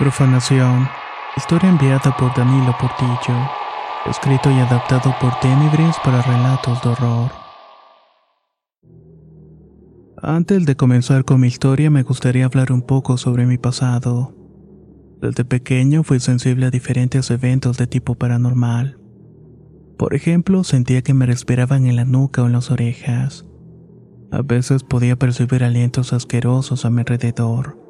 Profanación. Historia enviada por Danilo Portillo. Escrito y adaptado por Tenebris para relatos de horror. Antes de comenzar con mi historia me gustaría hablar un poco sobre mi pasado. Desde pequeño fui sensible a diferentes eventos de tipo paranormal. Por ejemplo, sentía que me respiraban en la nuca o en las orejas. A veces podía percibir alientos asquerosos a mi alrededor.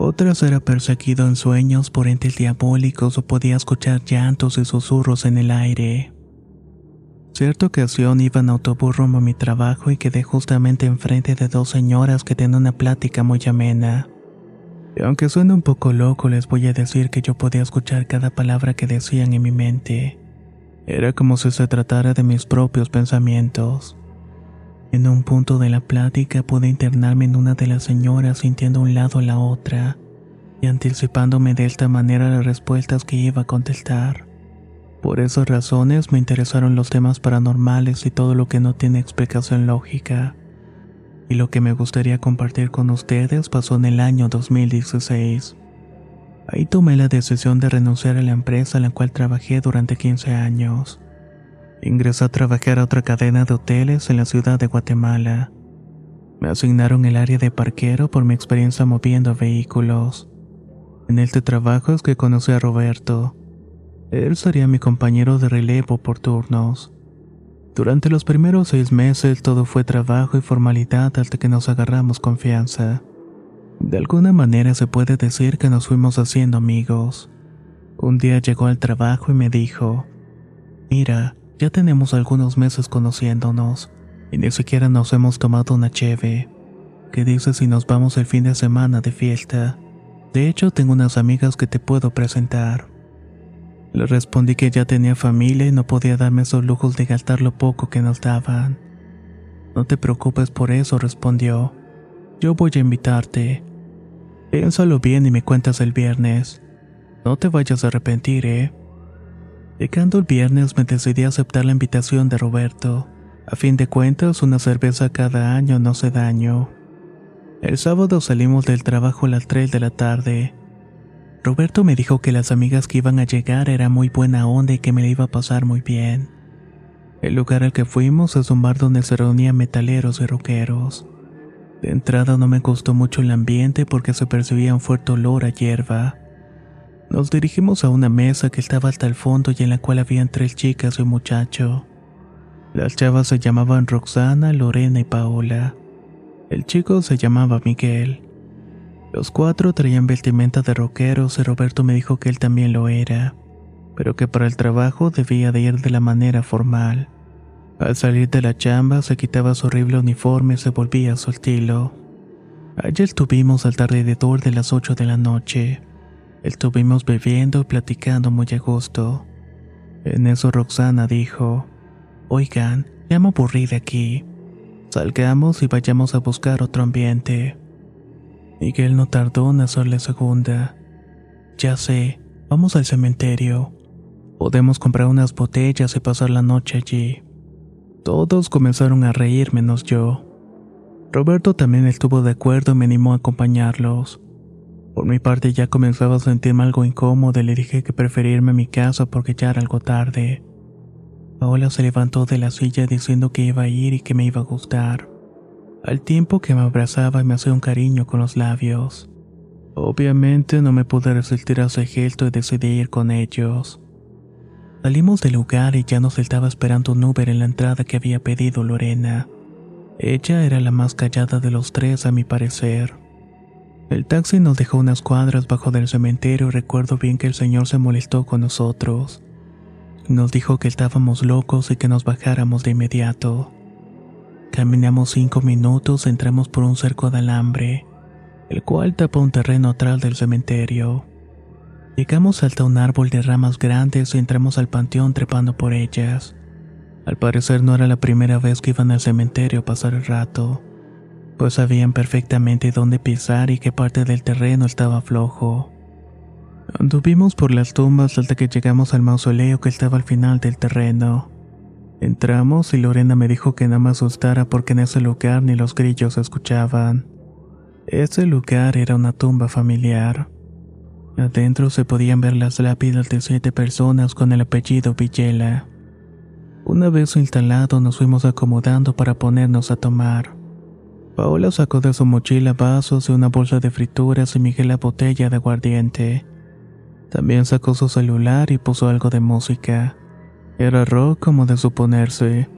Otras era perseguido en sueños por entes diabólicos o podía escuchar llantos y susurros en el aire. Cierta ocasión iba en autobús rumbo a mi trabajo y quedé justamente enfrente de dos señoras que tenían una plática muy amena. Y aunque suena un poco loco, les voy a decir que yo podía escuchar cada palabra que decían en mi mente. Era como si se tratara de mis propios pensamientos. En un punto de la plática pude internarme en una de las señoras sintiendo un lado a la otra y anticipándome de esta manera las respuestas que iba a contestar. Por esas razones me interesaron los temas paranormales y todo lo que no tiene explicación lógica. Y lo que me gustaría compartir con ustedes pasó en el año 2016. Ahí tomé la decisión de renunciar a la empresa en la cual trabajé durante 15 años. Ingresé a trabajar a otra cadena de hoteles en la ciudad de Guatemala. Me asignaron el área de parquero por mi experiencia moviendo vehículos. En este trabajo es que conocí a Roberto. Él sería mi compañero de relevo por turnos. Durante los primeros seis meses todo fue trabajo y formalidad hasta que nos agarramos confianza. De alguna manera se puede decir que nos fuimos haciendo amigos. Un día llegó al trabajo y me dijo, Mira, ya tenemos algunos meses conociéndonos y ni siquiera nos hemos tomado una cheve. ¿Qué dices si nos vamos el fin de semana de fiesta? De hecho, tengo unas amigas que te puedo presentar. Le respondí que ya tenía familia y no podía darme esos lujos de gastar lo poco que nos daban. No te preocupes por eso, respondió. Yo voy a invitarte. Piénsalo bien y me cuentas el viernes. No te vayas a arrepentir, ¿eh? Llegando el viernes me decidí a aceptar la invitación de Roberto. A fin de cuentas, una cerveza cada año no hace daño. El sábado salimos del trabajo a las 3 de la tarde. Roberto me dijo que las amigas que iban a llegar eran muy buena onda y que me iba a pasar muy bien. El lugar al que fuimos es un bar donde se reunían metaleros y rockeros. De entrada no me gustó mucho el ambiente porque se percibía un fuerte olor a hierba. Nos dirigimos a una mesa que estaba hasta el fondo y en la cual habían tres chicas y un muchacho. Las chavas se llamaban Roxana, Lorena y Paola. El chico se llamaba Miguel. Los cuatro traían vestimenta de rockeros y Roberto me dijo que él también lo era, pero que para el trabajo debía de ir de la manera formal. Al salir de la chamba se quitaba su horrible uniforme y se volvía a su estilo. Estuvimos al alrededor de las ocho de la noche. Estuvimos bebiendo y platicando muy a gusto. En eso Roxana dijo, Oigan, ya me aburrí de aquí. Salgamos y vayamos a buscar otro ambiente. Miguel no tardó en hacerle segunda. Ya sé, vamos al cementerio. Podemos comprar unas botellas y pasar la noche allí. Todos comenzaron a reír menos yo. Roberto también estuvo de acuerdo y me animó a acompañarlos. Por mi parte ya comenzaba a sentirme algo incómodo y le dije que prefería irme a mi casa porque ya era algo tarde. Paola se levantó de la silla diciendo que iba a ir y que me iba a gustar, al tiempo que me abrazaba y me hacía un cariño con los labios. Obviamente no me pude resistir a ese gesto y decidí ir con ellos. Salimos del lugar y ya nos estaba esperando un Uber en la entrada que había pedido Lorena. Ella era la más callada de los tres a mi parecer. El taxi nos dejó unas cuadras bajo del cementerio y recuerdo bien que el señor se molestó con nosotros. Nos dijo que estábamos locos y que nos bajáramos de inmediato. Caminamos cinco minutos, entramos por un cerco de alambre, el cual tapa un terreno atrás del cementerio. Llegamos hasta un árbol de ramas grandes y entramos al panteón trepando por ellas. Al parecer no era la primera vez que iban al cementerio a pasar el rato, pues sabían perfectamente dónde pisar y qué parte del terreno estaba flojo. Anduvimos por las tumbas hasta que llegamos al mausoleo que estaba al final del terreno. Entramos y Lorena me dijo que no me asustara porque en ese lugar ni los grillos se escuchaban. Ese lugar era una tumba familiar. Adentro se podían ver las lápidas de siete personas con el apellido Villela. Una vez instalado nos fuimos acomodando para ponernos a tomar. Paola sacó de su mochila vasos y una bolsa de frituras y Miguel la botella de aguardiente. También sacó su celular y puso algo de música. Era rock como de suponerse.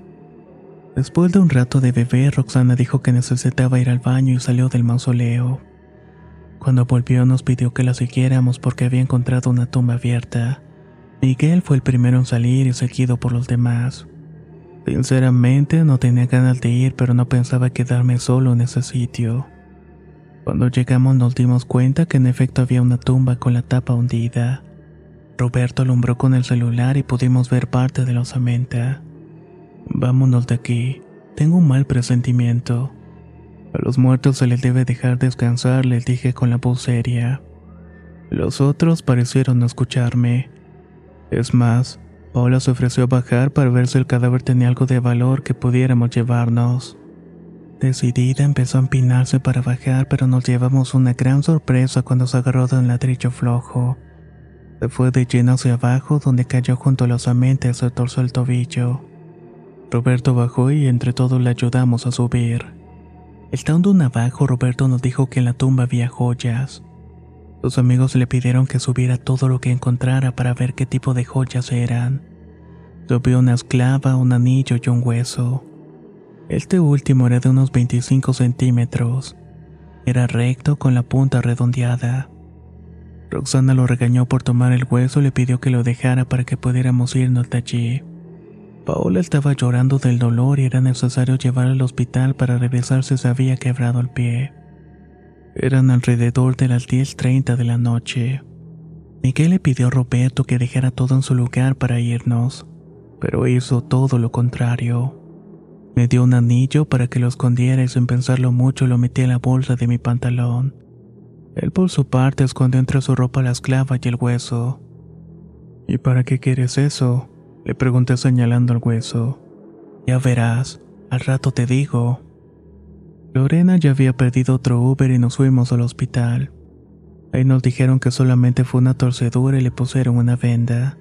Después de un rato de beber, Roxana dijo que necesitaba ir al baño y salió del mausoleo. Cuando volvió nos pidió que la siguiéramos porque había encontrado una tumba abierta. Miguel fue el primero en salir y seguido por los demás. Sinceramente no tenía ganas de ir, pero no pensaba quedarme solo en ese sitio. Cuando llegamos nos dimos cuenta que en efecto había una tumba con la tapa hundida. Roberto alumbró con el celular y pudimos ver parte de la osamenta. Vámonos de aquí. Tengo un mal presentimiento. A los muertos se les debe dejar descansar, les dije con la voz seria. Los otros parecieron no escucharme. Es más, Paula se ofreció a bajar para ver si el cadáver tenía algo de valor que pudiéramos llevarnos. Decidida empezó a empinarse para bajar, pero nos llevamos una gran sorpresa cuando se agarró de un ladrillo flojo. Se fue de lleno hacia abajo, donde cayó junto a los amentes y se torció el tobillo. Roberto bajó y entre todos le ayudamos a subir. Estando un abajo, Roberto nos dijo que en la tumba había joyas. Sus amigos le pidieron que subiera todo lo que encontrara para ver qué tipo de joyas eran. Subió una esclava, un anillo y un hueso. Este último era de unos 25 centímetros. Era recto con la punta redondeada. Roxana lo regañó por tomar el hueso y le pidió que lo dejara para que pudiéramos irnos de allí. Paola estaba llorando del dolor y era necesario llevarla al hospital para revisar si se había quebrado el pie. Eran alrededor de las 10.30 de la noche. Miguel le pidió a Roberto que dejara todo en su lugar para irnos, pero hizo todo lo contrario. Me dio un anillo para que lo escondiera y sin pensarlo mucho lo metí en la bolsa de mi pantalón. Él por su parte escondió entre su ropa la esclava y el hueso. ¿Y para qué quieres eso? Le pregunté señalando el hueso. Ya verás, al rato te digo. Lorena ya había perdido otro Uber y nos fuimos al hospital. Ahí nos dijeron que solamente fue una torcedura y le pusieron una venda.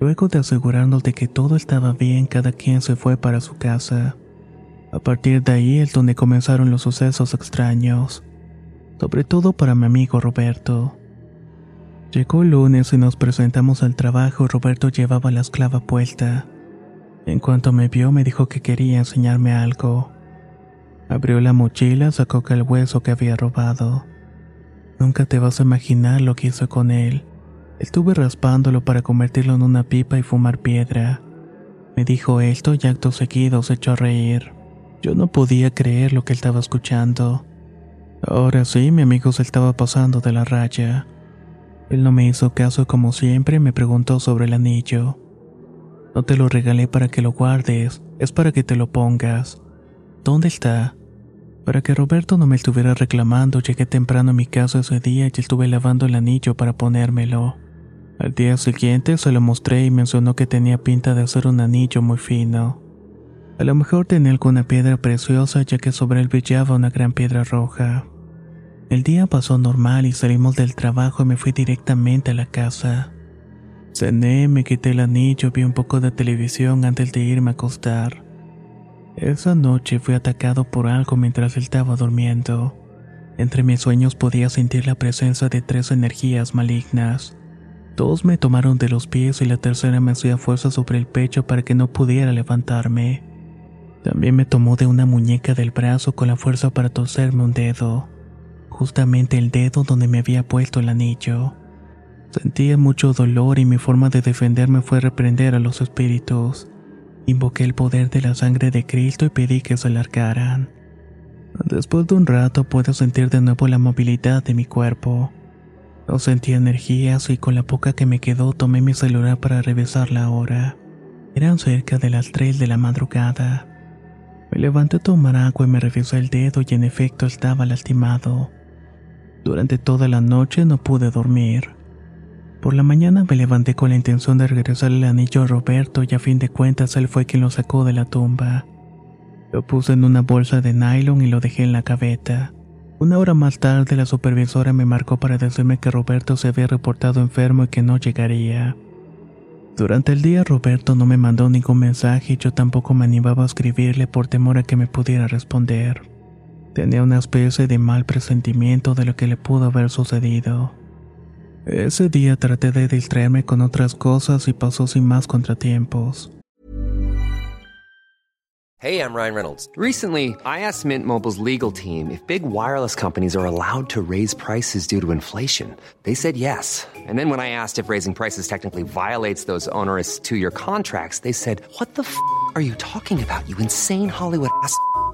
Luego de asegurarnos de que todo estaba bien, cada quien se fue para su casa. A partir de ahí es donde comenzaron los sucesos extraños, sobre todo para mi amigo Roberto. Llegó el lunes y nos presentamos al trabajo Roberto llevaba la esclava puesta. En cuanto me vio me dijo que quería enseñarme algo. Abrió la mochila, sacó el hueso que había robado. Nunca te vas a imaginar lo que hizo con él. Estuve raspándolo para convertirlo en una pipa y fumar piedra. Me dijo esto y acto seguido se echó a reír. Yo no podía creer lo que estaba escuchando. Ahora sí, mi amigo se estaba pasando de la raya. Él no me hizo caso como siempre y me preguntó sobre el anillo. No te lo regalé para que lo guardes, es para que te lo pongas. ¿Dónde está? Para que Roberto no me estuviera reclamando, llegué temprano a mi casa ese día y estuve lavando el anillo para ponérmelo. Al día siguiente se lo mostré y mencionó que tenía pinta de hacer un anillo muy fino. A lo mejor tenía alguna piedra preciosa ya que sobre él brillaba una gran piedra roja. El día pasó normal y salimos del trabajo y me fui directamente a la casa. Cené, me quité el anillo, vi un poco de televisión antes de irme a acostar. Esa noche fui atacado por algo mientras estaba durmiendo. Entre mis sueños podía sentir la presencia de tres energías malignas. Dos me tomaron de los pies y la tercera me hacía fuerza sobre el pecho para que no pudiera levantarme. También me tomó de una muñeca del brazo con la fuerza para torcerme un dedo, justamente el dedo donde me había puesto el anillo. Sentía mucho dolor y mi forma de defenderme fue reprender a los espíritus. Invoqué el poder de la sangre de Cristo y pedí que se largaran. Después de un rato puedo sentir de nuevo la movilidad de mi cuerpo. No sentía energías y con la poca que me quedó tomé mi celular para revisar la hora. Eran cerca de las 3 de la madrugada. Me levanté a tomar agua y me revisé el dedo y en efecto estaba lastimado. Durante toda la noche no pude dormir. Por la mañana me levanté con la intención de regresar el anillo a Roberto y a fin de cuentas él fue quien lo sacó de la tumba. Lo puse en una bolsa de nylon y lo dejé en la cabeta. Una hora más tarde la supervisora me marcó para decirme que Roberto se había reportado enfermo y que no llegaría. Durante el día Roberto no me mandó ningún mensaje y yo tampoco me animaba a escribirle por temor a que me pudiera responder. Tenía una especie de mal presentimiento de lo que le pudo haber sucedido. Ese día traté de distraerme con otras cosas y pasó sin más contratiempos. Hey, I'm Ryan Reynolds. Recently, I asked Mint Mobile's legal team if big wireless companies are allowed to raise prices due to inflation. They said yes. And then when I asked if raising prices technically violates those onerous two year contracts, they said, What the f are you talking about, you insane Hollywood ass?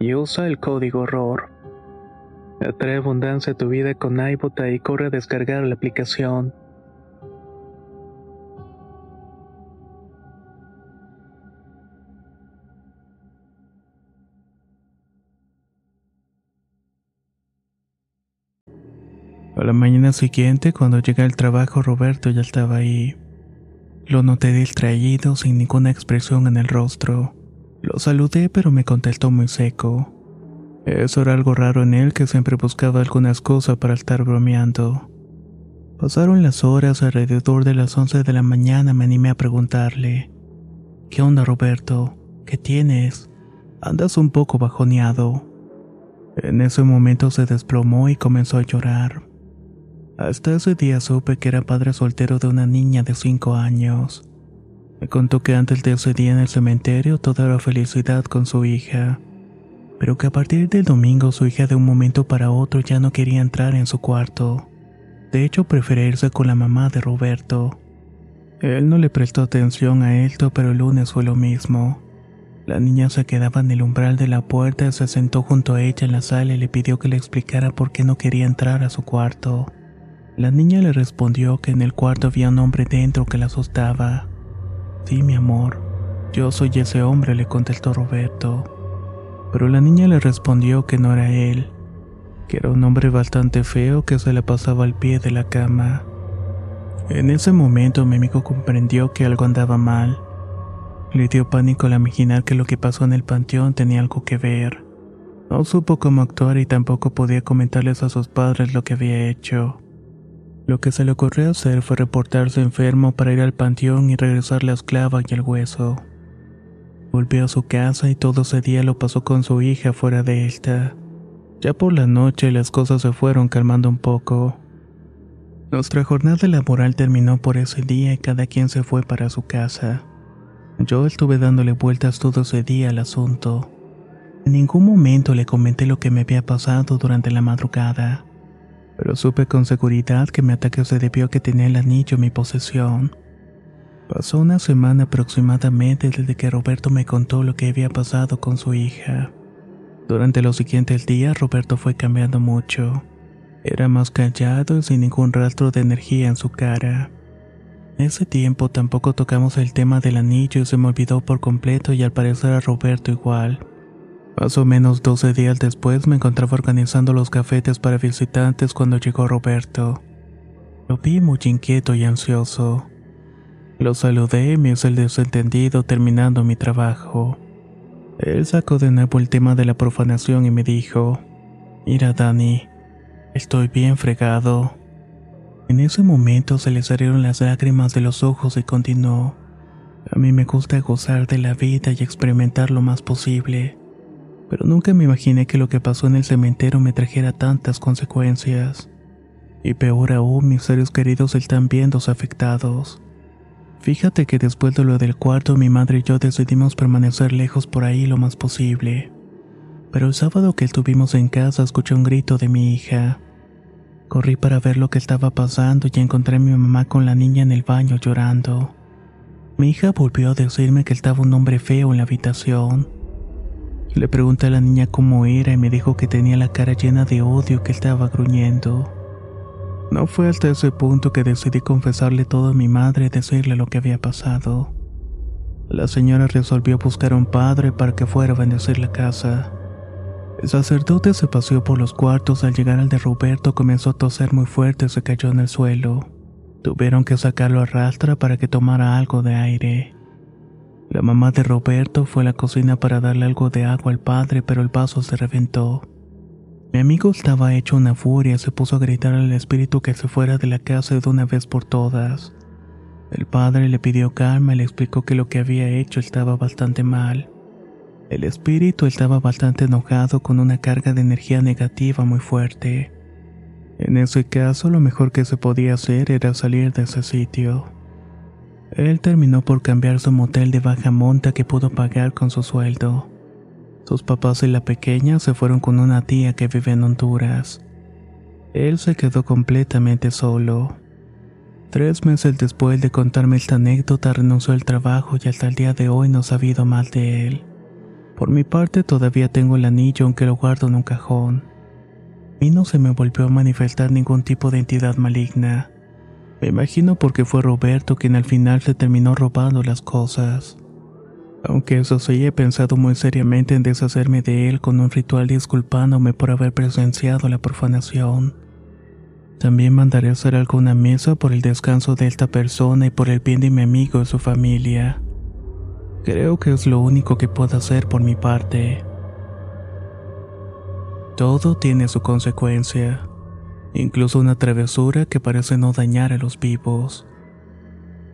y usa el código ROR. Atrae abundancia a tu vida con iBota y corre a descargar la aplicación. A la mañana siguiente, cuando llegué al trabajo, Roberto ya estaba ahí. Lo noté distraído, sin ninguna expresión en el rostro. Lo saludé, pero me contestó muy seco. Eso era algo raro en él que siempre buscaba alguna excusa para estar bromeando. Pasaron las horas alrededor de las 11 de la mañana me animé a preguntarle, ¿Qué onda Roberto? ¿Qué tienes? Andas un poco bajoneado. En ese momento se desplomó y comenzó a llorar. Hasta ese día supe que era padre soltero de una niña de 5 años. Me contó que antes de ese día en el cementerio todo era felicidad con su hija, pero que a partir del domingo su hija de un momento para otro ya no quería entrar en su cuarto. De hecho, prefería irse con la mamá de Roberto. Él no le prestó atención a esto, pero el lunes fue lo mismo. La niña se quedaba en el umbral de la puerta, se sentó junto a ella en la sala y le pidió que le explicara por qué no quería entrar a su cuarto. La niña le respondió que en el cuarto había un hombre dentro que la asustaba. Sí, mi amor, yo soy ese hombre, le contestó Roberto. Pero la niña le respondió que no era él, que era un hombre bastante feo que se le pasaba al pie de la cama. En ese momento mi amigo comprendió que algo andaba mal. Le dio pánico al imaginar que lo que pasó en el panteón tenía algo que ver. No supo cómo actuar y tampoco podía comentarles a sus padres lo que había hecho. Lo que se le ocurrió hacer fue reportarse enfermo para ir al panteón y regresar la esclava y el hueso. Volvió a su casa y todo ese día lo pasó con su hija fuera de esta. Ya por la noche las cosas se fueron calmando un poco. Nuestra jornada laboral terminó por ese día y cada quien se fue para su casa. Yo estuve dándole vueltas todo ese día al asunto. En ningún momento le comenté lo que me había pasado durante la madrugada pero supe con seguridad que mi ataque se debió a que tenía el anillo en mi posesión. Pasó una semana aproximadamente desde que Roberto me contó lo que había pasado con su hija. Durante los siguientes días Roberto fue cambiando mucho. Era más callado y sin ningún rastro de energía en su cara. Ese tiempo tampoco tocamos el tema del anillo y se me olvidó por completo y al parecer a Roberto igual. Más o menos 12 días después me encontraba organizando los cafetes para visitantes cuando llegó Roberto. Lo vi muy inquieto y ansioso. Lo saludé y me hice el desentendido terminando mi trabajo. Él sacó de nuevo el tema de la profanación y me dijo, Mira Dani, estoy bien fregado. En ese momento se le salieron las lágrimas de los ojos y continuó, A mí me gusta gozar de la vida y experimentar lo más posible pero nunca me imaginé que lo que pasó en el cementerio me trajera tantas consecuencias. Y peor aún, mis seres queridos están viéndose afectados. Fíjate que después de lo del cuarto, mi madre y yo decidimos permanecer lejos por ahí lo más posible. Pero el sábado que estuvimos en casa escuché un grito de mi hija. Corrí para ver lo que estaba pasando y encontré a mi mamá con la niña en el baño llorando. Mi hija volvió a decirme que estaba un hombre feo en la habitación le pregunté a la niña cómo era y me dijo que tenía la cara llena de odio que estaba gruñendo. No fue hasta ese punto que decidí confesarle todo a mi madre y decirle lo que había pasado. La señora resolvió buscar a un padre para que fuera a bendecir la casa. El sacerdote se paseó por los cuartos al llegar al de Roberto comenzó a toser muy fuerte y se cayó en el suelo. Tuvieron que sacarlo a rastra para que tomara algo de aire. La mamá de Roberto fue a la cocina para darle algo de agua al padre, pero el vaso se reventó. Mi amigo estaba hecho una furia, se puso a gritar al espíritu que se fuera de la casa de una vez por todas. El padre le pidió calma y le explicó que lo que había hecho estaba bastante mal. El espíritu estaba bastante enojado con una carga de energía negativa muy fuerte. En ese caso, lo mejor que se podía hacer era salir de ese sitio. Él terminó por cambiar su motel de baja monta que pudo pagar con su sueldo. Sus papás y la pequeña se fueron con una tía que vive en Honduras. Él se quedó completamente solo. Tres meses después de contarme esta anécdota renunció al trabajo y hasta el día de hoy no he sabido más de él. Por mi parte todavía tengo el anillo aunque lo guardo en un cajón. Y no se me volvió a manifestar ningún tipo de entidad maligna. Me imagino porque fue Roberto quien al final se terminó robando las cosas. Aunque eso sí, he pensado muy seriamente en deshacerme de él con un ritual disculpándome por haber presenciado la profanación. También mandaré hacer alguna mesa por el descanso de esta persona y por el bien de mi amigo y su familia. Creo que es lo único que puedo hacer por mi parte. Todo tiene su consecuencia incluso una travesura que parece no dañar a los vivos.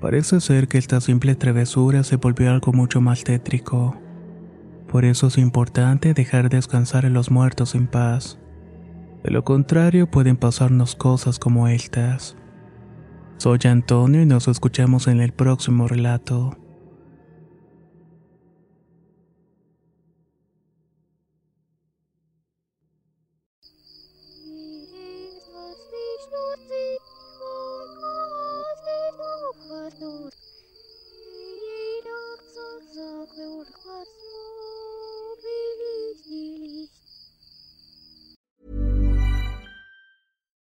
Parece ser que esta simple travesura se volvió algo mucho más tétrico. Por eso es importante dejar descansar a los muertos en paz. De lo contrario pueden pasarnos cosas como estas. Soy Antonio y nos escuchamos en el próximo relato.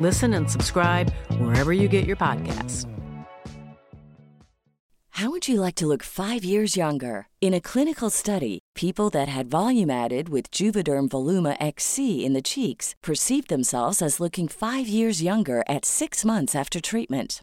Listen and subscribe wherever you get your podcasts. How would you like to look five years younger? In a clinical study, people that had volume added with Juvederm Voluma XC in the cheeks perceived themselves as looking five years younger at six months after treatment.